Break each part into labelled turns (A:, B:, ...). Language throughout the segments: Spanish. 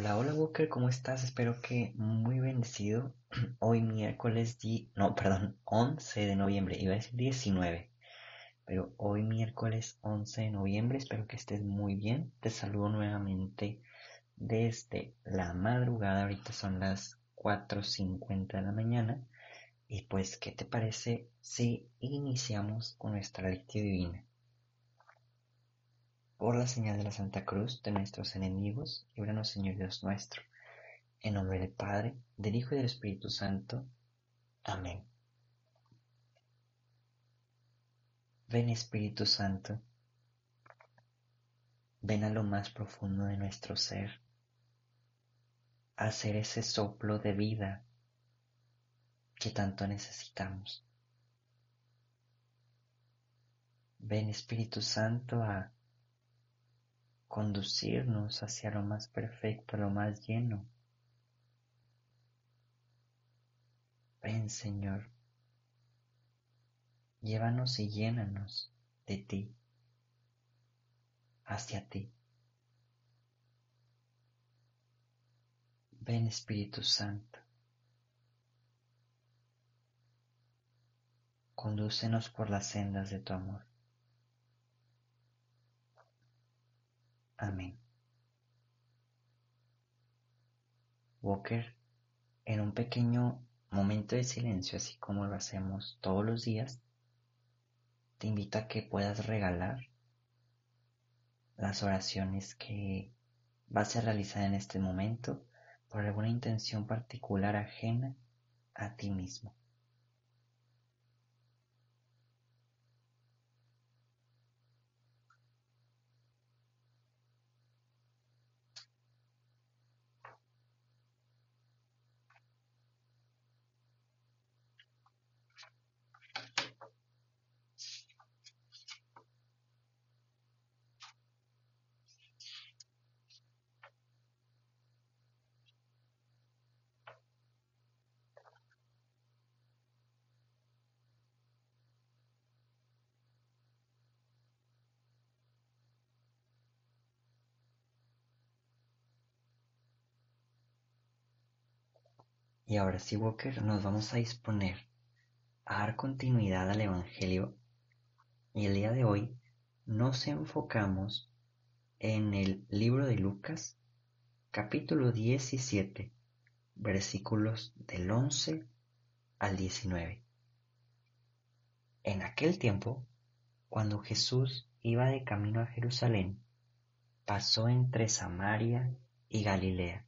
A: Hola, hola Walker, ¿cómo estás? Espero que muy bendecido. Hoy miércoles, di... no, perdón, 11 de noviembre, iba a decir 19, pero hoy miércoles 11 de noviembre, espero que estés muy bien. Te saludo nuevamente desde la madrugada, ahorita son las 4.50 de la mañana. Y pues, ¿qué te parece si iniciamos con nuestra lectura divina? Por la señal de la Santa Cruz de nuestros enemigos, líbranos Señor Dios nuestro. En nombre del Padre, del Hijo y del Espíritu Santo. Amén. Ven Espíritu Santo, ven a lo más profundo de nuestro ser, a hacer ese soplo de vida que tanto necesitamos. Ven Espíritu Santo a conducirnos hacia lo más perfecto, lo más lleno. Ven Señor, llévanos y llénanos de ti, hacia ti. Ven Espíritu Santo, condúcenos por las sendas de tu amor. Amén. Walker, en un pequeño momento de silencio, así como lo hacemos todos los días, te invito a que puedas regalar las oraciones que vas a realizar en este momento por alguna intención particular ajena a ti mismo. Y ahora sí, Walker, nos vamos a disponer a dar continuidad al Evangelio. Y el día de hoy nos enfocamos en el libro de Lucas, capítulo 17, versículos del 11 al 19. En aquel tiempo, cuando Jesús iba de camino a Jerusalén, pasó entre Samaria y Galilea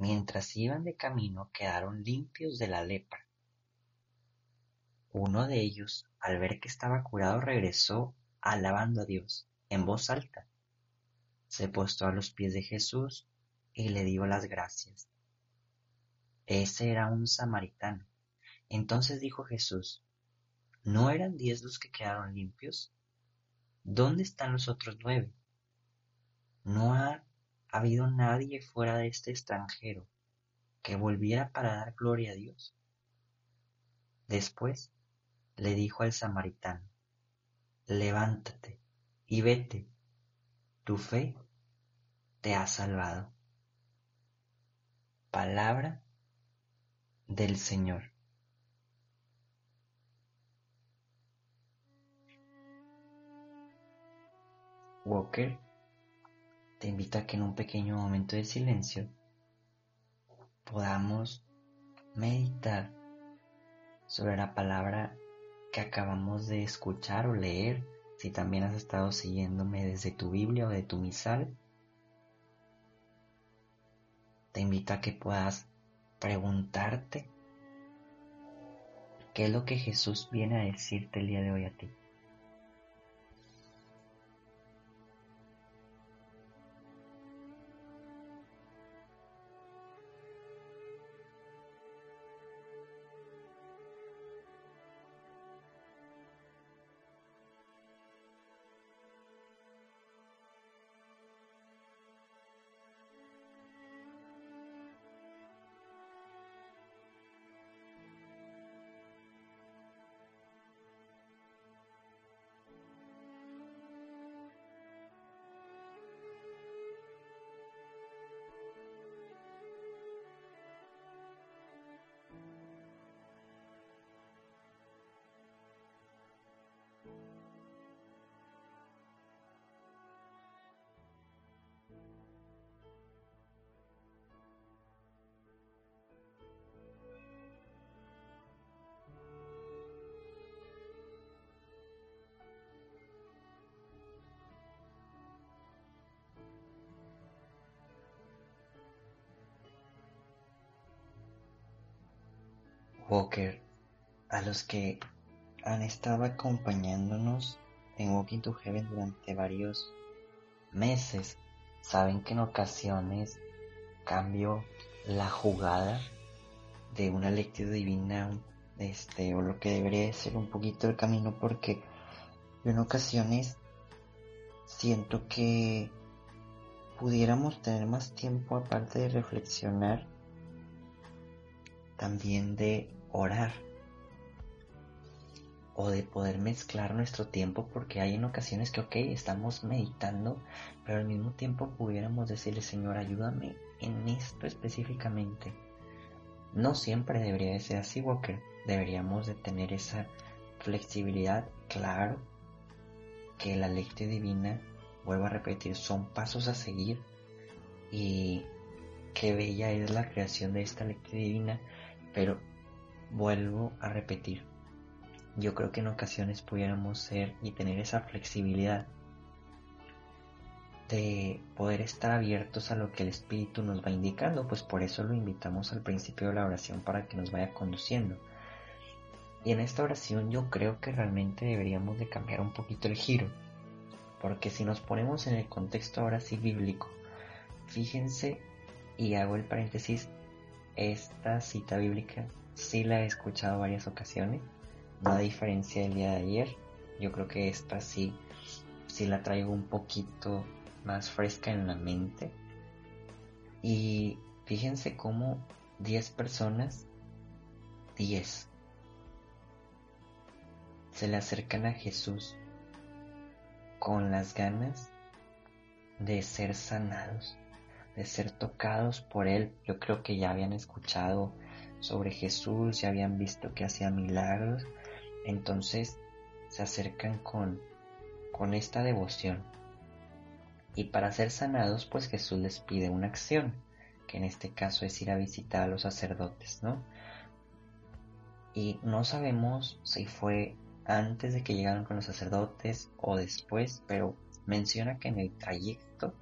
A: Mientras iban de camino quedaron limpios de la lepra. Uno de ellos, al ver que estaba curado, regresó alabando a Dios en voz alta. Se postó a los pies de Jesús y le dio las gracias. Ese era un samaritano. Entonces dijo Jesús, ¿no eran diez los que quedaron limpios? ¿Dónde están los otros nueve? ¿No ha habido nadie fuera de este extranjero que volviera para dar gloria a Dios. Después le dijo al samaritano, levántate y vete, tu fe te ha salvado. Palabra del Señor. Walker te invito a que en un pequeño momento de silencio podamos meditar sobre la palabra que acabamos de escuchar o leer, si también has estado siguiéndome desde tu Biblia o de tu misal. Te invito a que puedas preguntarte qué es lo que Jesús viene a decirte el día de hoy a ti. Walker, a los que han estado acompañándonos en Walking to Heaven durante varios meses, saben que en ocasiones cambio la jugada de una lectura divina este o lo que debería ser un poquito el camino porque en ocasiones siento que pudiéramos tener más tiempo aparte de reflexionar también de orar o de poder mezclar nuestro tiempo porque hay en ocasiones que ok estamos meditando pero al mismo tiempo pudiéramos decirle Señor ayúdame en esto específicamente no siempre debería de ser así Walker. Deberíamos de tener esa flexibilidad. Claro que la lectura divina vuelvo a repetir, son pasos a seguir y qué bella es la creación de esta lectura divina, pero vuelvo a repetir, yo creo que en ocasiones pudiéramos ser y tener esa flexibilidad de poder estar abiertos a lo que el Espíritu nos va indicando, pues por eso lo invitamos al principio de la oración para que nos vaya conduciendo. Y en esta oración yo creo que realmente deberíamos de cambiar un poquito el giro porque si nos ponemos en el contexto ahora sí bíblico, fíjense y hago el paréntesis, esta cita bíblica sí la he escuchado varias ocasiones, no a diferencia del día de ayer, yo creo que esta sí, sí la traigo un poquito más fresca en la mente. Y fíjense cómo 10 personas, 10, se le acercan a Jesús con las ganas de ser sanados, de ser tocados por Él. Yo creo que ya habían escuchado sobre Jesús, ya habían visto que hacía milagros, entonces se acercan con, con esta devoción. Y para ser sanados, pues Jesús les pide una acción, que en este caso es ir a visitar a los sacerdotes, ¿no? Y no sabemos si fue antes de que llegaran con los sacerdotes o después, pero menciona que en el trayecto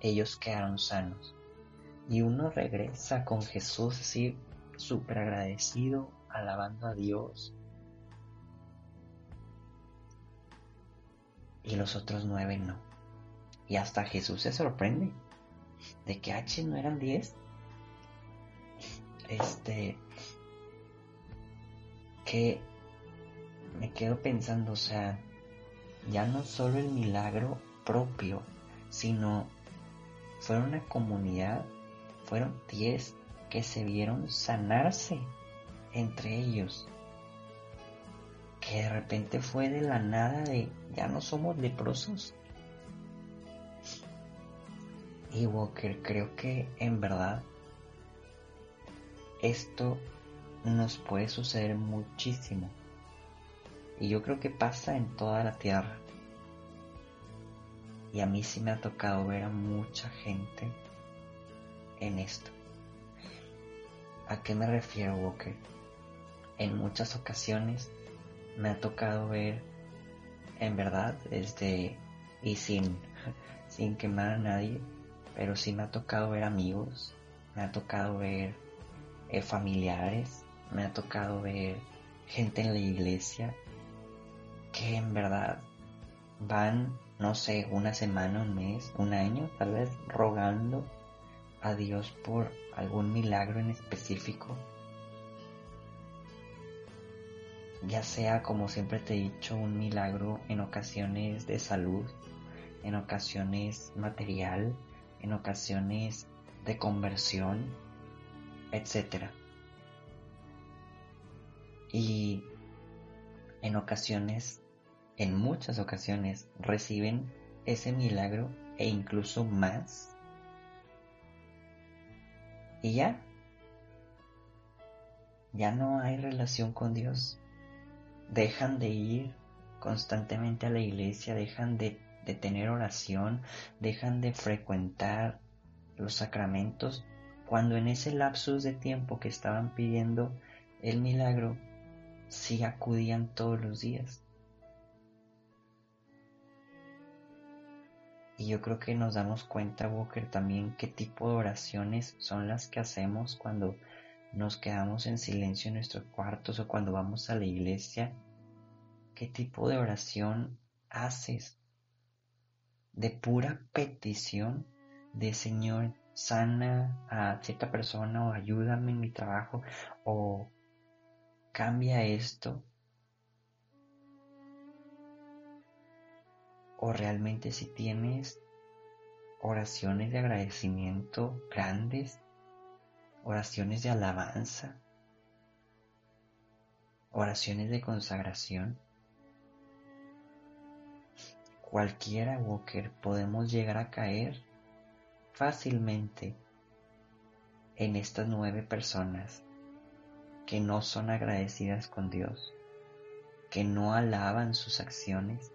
A: ellos quedaron sanos. Y uno regresa con Jesús así súper agradecido, alabando a Dios. Y los otros nueve no. Y hasta Jesús se sorprende de que H no eran diez. Este, que me quedo pensando, o sea, ya no solo el milagro propio, sino fueron una comunidad, fueron diez que se vieron sanarse entre ellos. Que de repente fue de la nada de ya no somos leprosos. Y Walker, creo que en verdad esto nos puede suceder muchísimo y yo creo que pasa en toda la tierra. Y a mí sí me ha tocado ver a mucha gente en esto. ¿A qué me refiero, Walker? En muchas ocasiones me ha tocado ver, en verdad, desde, y sin, sin quemar a nadie, pero sí me ha tocado ver amigos, me ha tocado ver eh, familiares, me ha tocado ver gente en la iglesia que en verdad van, no sé, una semana, un mes, un año, tal vez rogando a Dios por algún milagro en específico. Ya sea, como siempre te he dicho, un milagro en ocasiones de salud, en ocasiones material, en ocasiones de conversión, etc. Y en ocasiones, en muchas ocasiones, reciben ese milagro e incluso más. Y ya, ya no hay relación con Dios. Dejan de ir constantemente a la iglesia, dejan de, de tener oración, dejan de frecuentar los sacramentos, cuando en ese lapsus de tiempo que estaban pidiendo el milagro, si acudían todos los días. Y yo creo que nos damos cuenta, Walker, también qué tipo de oraciones son las que hacemos cuando nos quedamos en silencio en nuestros cuartos o cuando vamos a la iglesia, ¿qué tipo de oración haces? De pura petición de Señor, sana a cierta persona o ayúdame en mi trabajo o cambia esto. O realmente si tienes oraciones de agradecimiento grandes, oraciones de alabanza, oraciones de consagración. Cualquiera, Walker, podemos llegar a caer fácilmente en estas nueve personas que no son agradecidas con Dios, que no alaban sus acciones.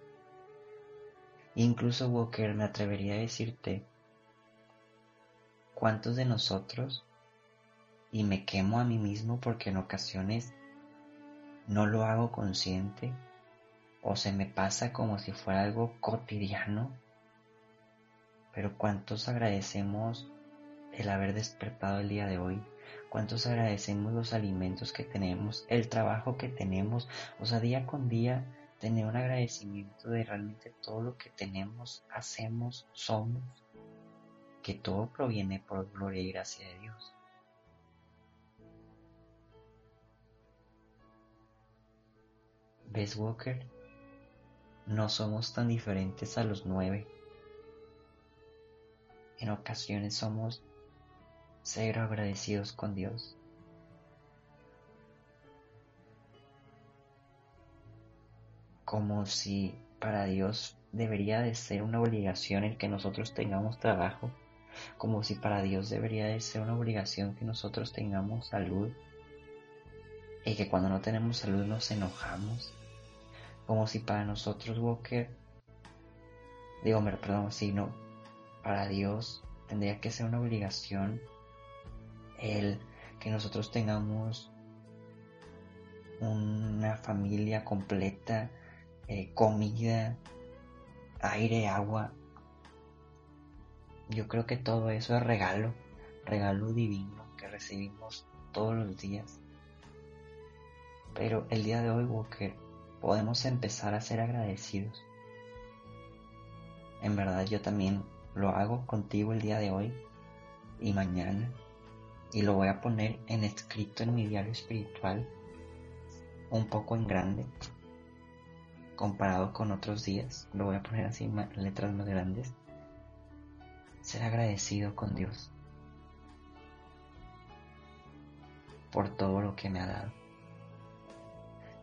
A: Incluso Walker me atrevería a decirte, ¿cuántos de nosotros, y me quemo a mí mismo porque en ocasiones no lo hago consciente o se me pasa como si fuera algo cotidiano, pero cuántos agradecemos el haber despertado el día de hoy, cuántos agradecemos los alimentos que tenemos, el trabajo que tenemos, o sea, día con día tener un agradecimiento de realmente todo lo que tenemos, hacemos, somos, que todo proviene por gloria y gracia de Dios. ¿Ves, Walker? No somos tan diferentes a los nueve en ocasiones somos cero agradecidos con Dios. Como si para Dios debería de ser una obligación el que nosotros tengamos trabajo, como si para Dios debería de ser una obligación que nosotros tengamos salud y que cuando no tenemos salud nos enojamos, como si para nosotros Walker, digo, perdón, si no, para Dios tendría que ser una obligación el que nosotros tengamos una familia completa, eh, comida, aire, agua. Yo creo que todo eso es regalo, regalo divino que recibimos todos los días. Pero el día de hoy, Walker, podemos empezar a ser agradecidos. En verdad yo también lo hago contigo el día de hoy y mañana y lo voy a poner en escrito en mi diario espiritual un poco en grande comparado con otros días lo voy a poner así letras más grandes ser agradecido con Dios por todo lo que me ha dado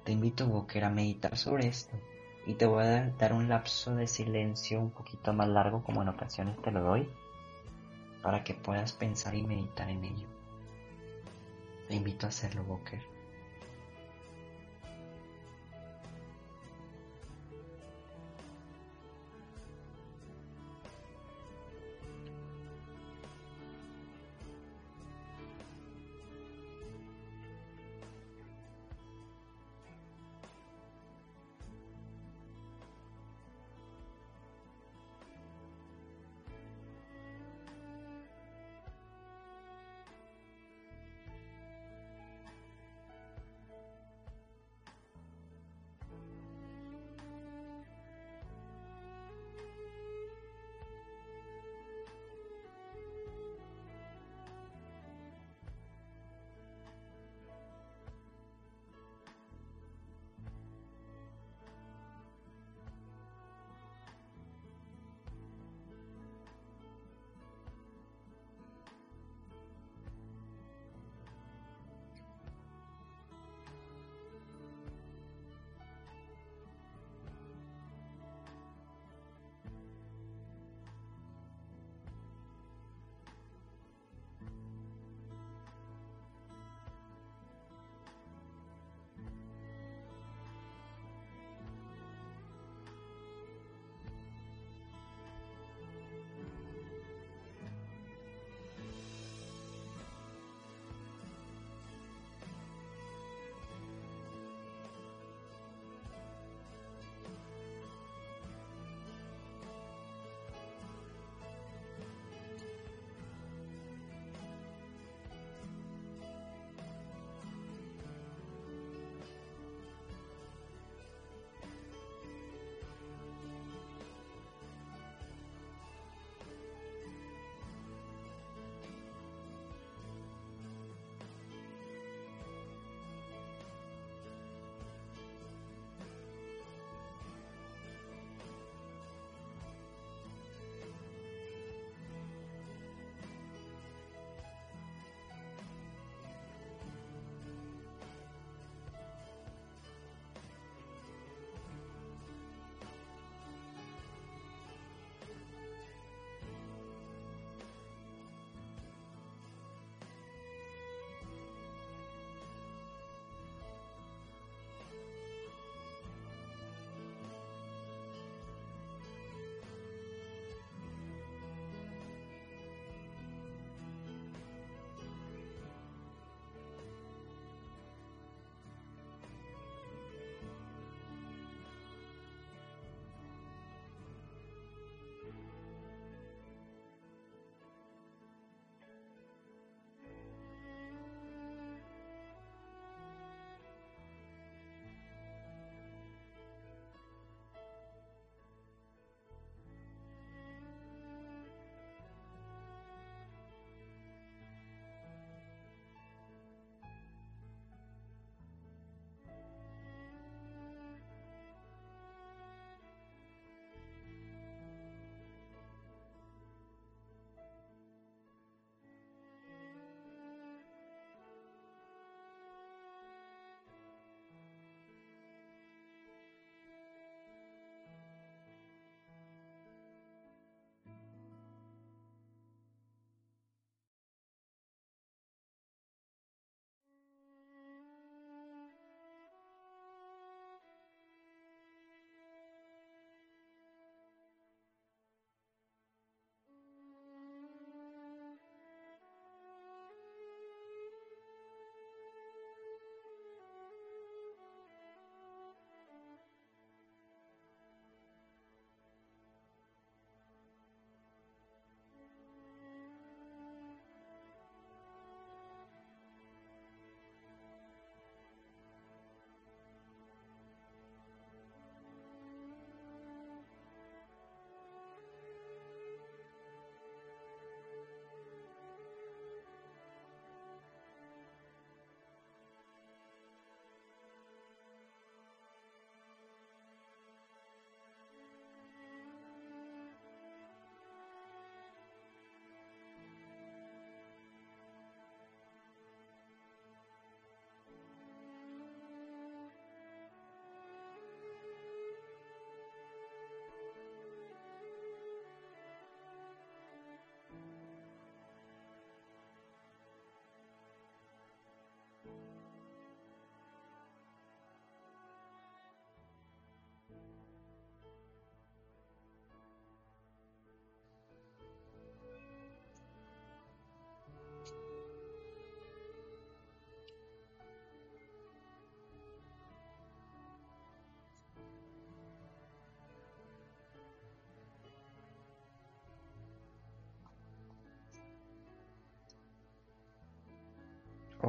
A: te invito Walker a meditar sobre esto y te voy a dar un lapso de silencio un poquito más largo como en ocasiones te lo doy para que puedas pensar y meditar en ello. Te invito a hacerlo, Boker.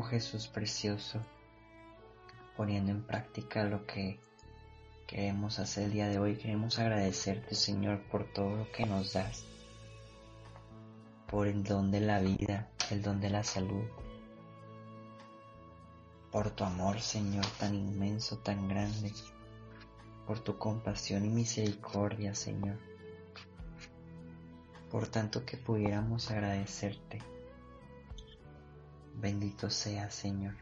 A: Jesús precioso, poniendo en práctica lo que queremos hacer el día de hoy, queremos agradecerte Señor por todo lo que nos das, por el don de la vida, el don de la salud, por tu amor Señor tan inmenso, tan grande, por tu compasión y misericordia Señor, por tanto que pudiéramos agradecerte. Bendito sea Señor,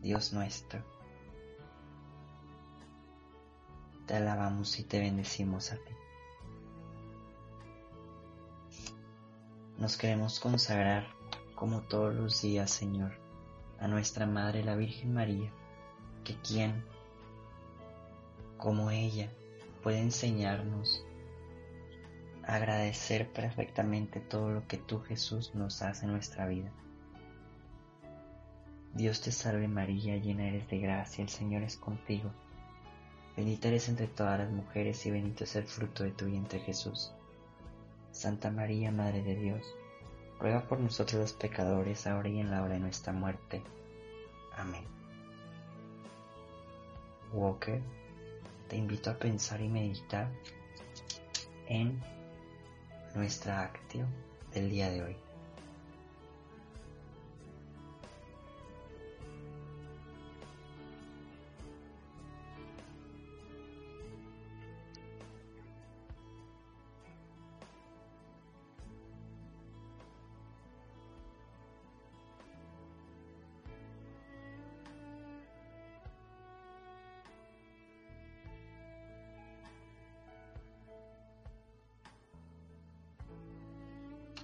A: Dios nuestro. Te alabamos y te bendecimos a ti. Nos queremos consagrar como todos los días, Señor, a nuestra Madre la Virgen María, que quien, como ella, puede enseñarnos a agradecer perfectamente todo lo que tú, Jesús, nos hace en nuestra vida. Dios te salve María, llena eres de gracia, el Señor es contigo. Bendita eres entre todas las mujeres y bendito es el fruto de tu vientre Jesús. Santa María, Madre de Dios, ruega por nosotros los pecadores, ahora y en la hora de nuestra muerte. Amén. Walker, te invito a pensar y meditar en nuestra actio del día de hoy.